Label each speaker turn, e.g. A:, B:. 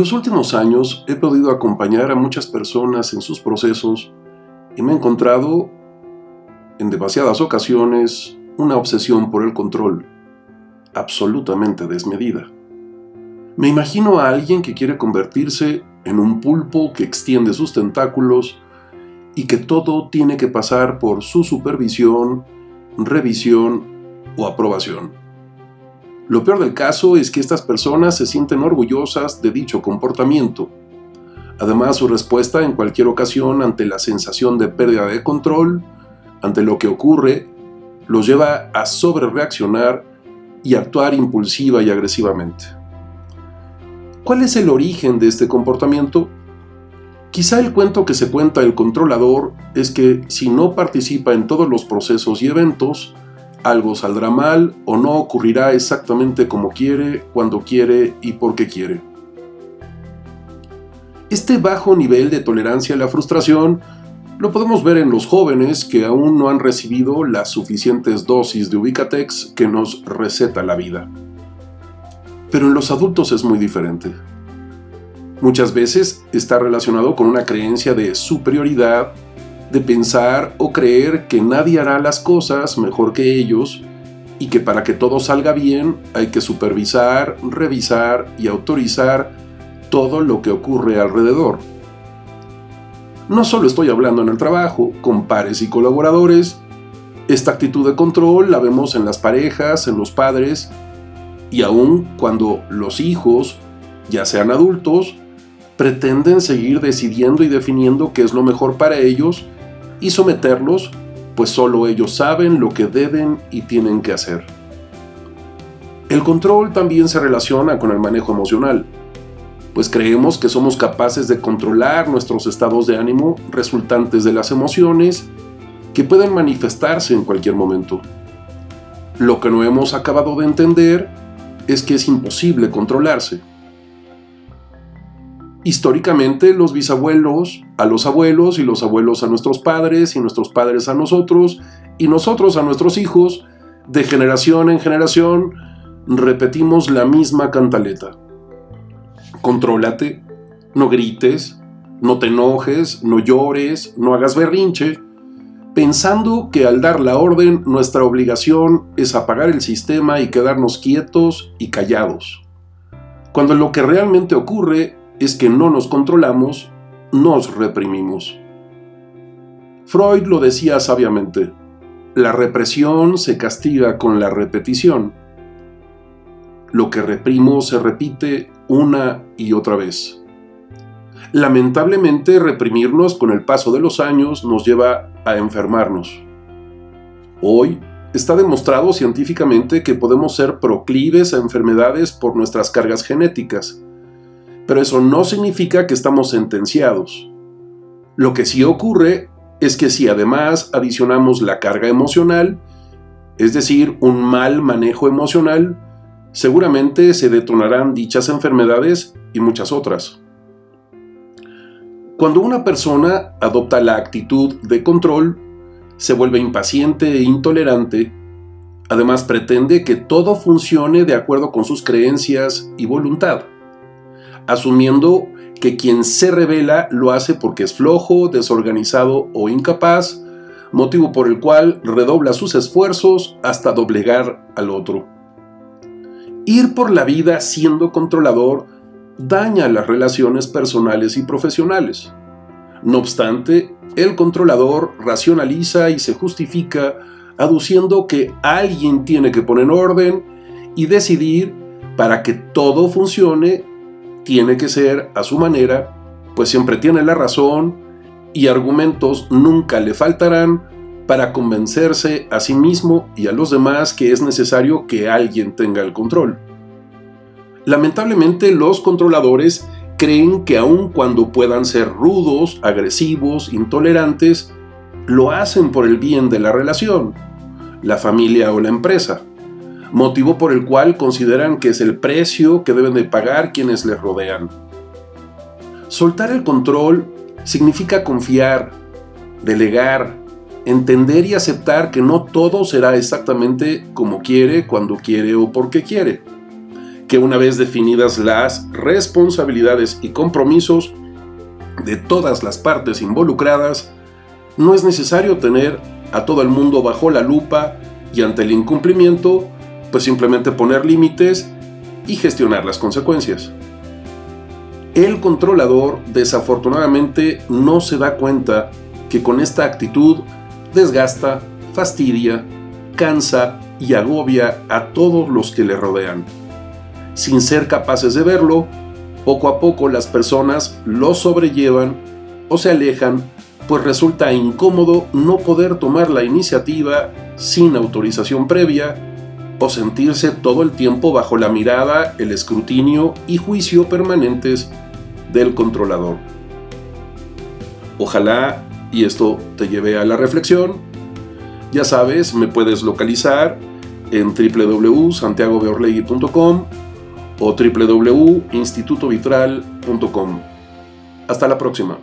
A: los últimos años he podido acompañar a muchas personas en sus procesos y me he encontrado en demasiadas ocasiones una obsesión por el control, absolutamente desmedida. Me imagino a alguien que quiere convertirse en un pulpo que extiende sus tentáculos y que todo tiene que pasar por su supervisión, revisión o aprobación. Lo peor del caso es que estas personas se sienten orgullosas de dicho comportamiento. Además, su respuesta en cualquier ocasión ante la sensación de pérdida de control, ante lo que ocurre, los lleva a sobrereaccionar y actuar impulsiva y agresivamente. ¿Cuál es el origen de este comportamiento? Quizá el cuento que se cuenta el controlador es que si no participa en todos los procesos y eventos, algo saldrá mal o no ocurrirá exactamente como quiere, cuando quiere y porque quiere. Este bajo nivel de tolerancia a la frustración lo podemos ver en los jóvenes que aún no han recibido las suficientes dosis de Ubicatex que nos receta la vida. Pero en los adultos es muy diferente. Muchas veces está relacionado con una creencia de superioridad de pensar o creer que nadie hará las cosas mejor que ellos y que para que todo salga bien hay que supervisar, revisar y autorizar todo lo que ocurre alrededor. No solo estoy hablando en el trabajo, con pares y colaboradores, esta actitud de control la vemos en las parejas, en los padres, y aún cuando los hijos, ya sean adultos, pretenden seguir decidiendo y definiendo qué es lo mejor para ellos y someterlos, pues solo ellos saben lo que deben y tienen que hacer. El control también se relaciona con el manejo emocional, pues creemos que somos capaces de controlar nuestros estados de ánimo resultantes de las emociones que pueden manifestarse en cualquier momento. Lo que no hemos acabado de entender es que es imposible controlarse. Históricamente los bisabuelos a los abuelos y los abuelos a nuestros padres y nuestros padres a nosotros y nosotros a nuestros hijos, de generación en generación, repetimos la misma cantaleta. Contrólate, no grites, no te enojes, no llores, no hagas berrinche, pensando que al dar la orden nuestra obligación es apagar el sistema y quedarnos quietos y callados. Cuando lo que realmente ocurre es que no nos controlamos, nos reprimimos. Freud lo decía sabiamente, la represión se castiga con la repetición. Lo que reprimo se repite una y otra vez. Lamentablemente, reprimirnos con el paso de los años nos lleva a enfermarnos. Hoy está demostrado científicamente que podemos ser proclives a enfermedades por nuestras cargas genéticas pero eso no significa que estamos sentenciados. Lo que sí ocurre es que si además adicionamos la carga emocional, es decir, un mal manejo emocional, seguramente se detonarán dichas enfermedades y muchas otras. Cuando una persona adopta la actitud de control, se vuelve impaciente e intolerante, además pretende que todo funcione de acuerdo con sus creencias y voluntad asumiendo que quien se revela lo hace porque es flojo, desorganizado o incapaz, motivo por el cual redobla sus esfuerzos hasta doblegar al otro. Ir por la vida siendo controlador daña las relaciones personales y profesionales. No obstante, el controlador racionaliza y se justifica aduciendo que alguien tiene que poner orden y decidir para que todo funcione tiene que ser a su manera, pues siempre tiene la razón y argumentos nunca le faltarán para convencerse a sí mismo y a los demás que es necesario que alguien tenga el control. Lamentablemente los controladores creen que aun cuando puedan ser rudos, agresivos, intolerantes, lo hacen por el bien de la relación, la familia o la empresa motivo por el cual consideran que es el precio que deben de pagar quienes les rodean. Soltar el control significa confiar, delegar, entender y aceptar que no todo será exactamente como quiere, cuando quiere o porque quiere. que una vez definidas las responsabilidades y compromisos de todas las partes involucradas, no es necesario tener a todo el mundo bajo la lupa y ante el incumplimiento, pues simplemente poner límites y gestionar las consecuencias. El controlador desafortunadamente no se da cuenta que con esta actitud desgasta, fastidia, cansa y agobia a todos los que le rodean. Sin ser capaces de verlo, poco a poco las personas lo sobrellevan o se alejan, pues resulta incómodo no poder tomar la iniciativa sin autorización previa o sentirse todo el tiempo bajo la mirada, el escrutinio y juicio permanentes del controlador. Ojalá y esto te lleve a la reflexión. Ya sabes, me puedes localizar en www.santiagobeorlegui.com o www.institutovitral.com. Hasta la próxima.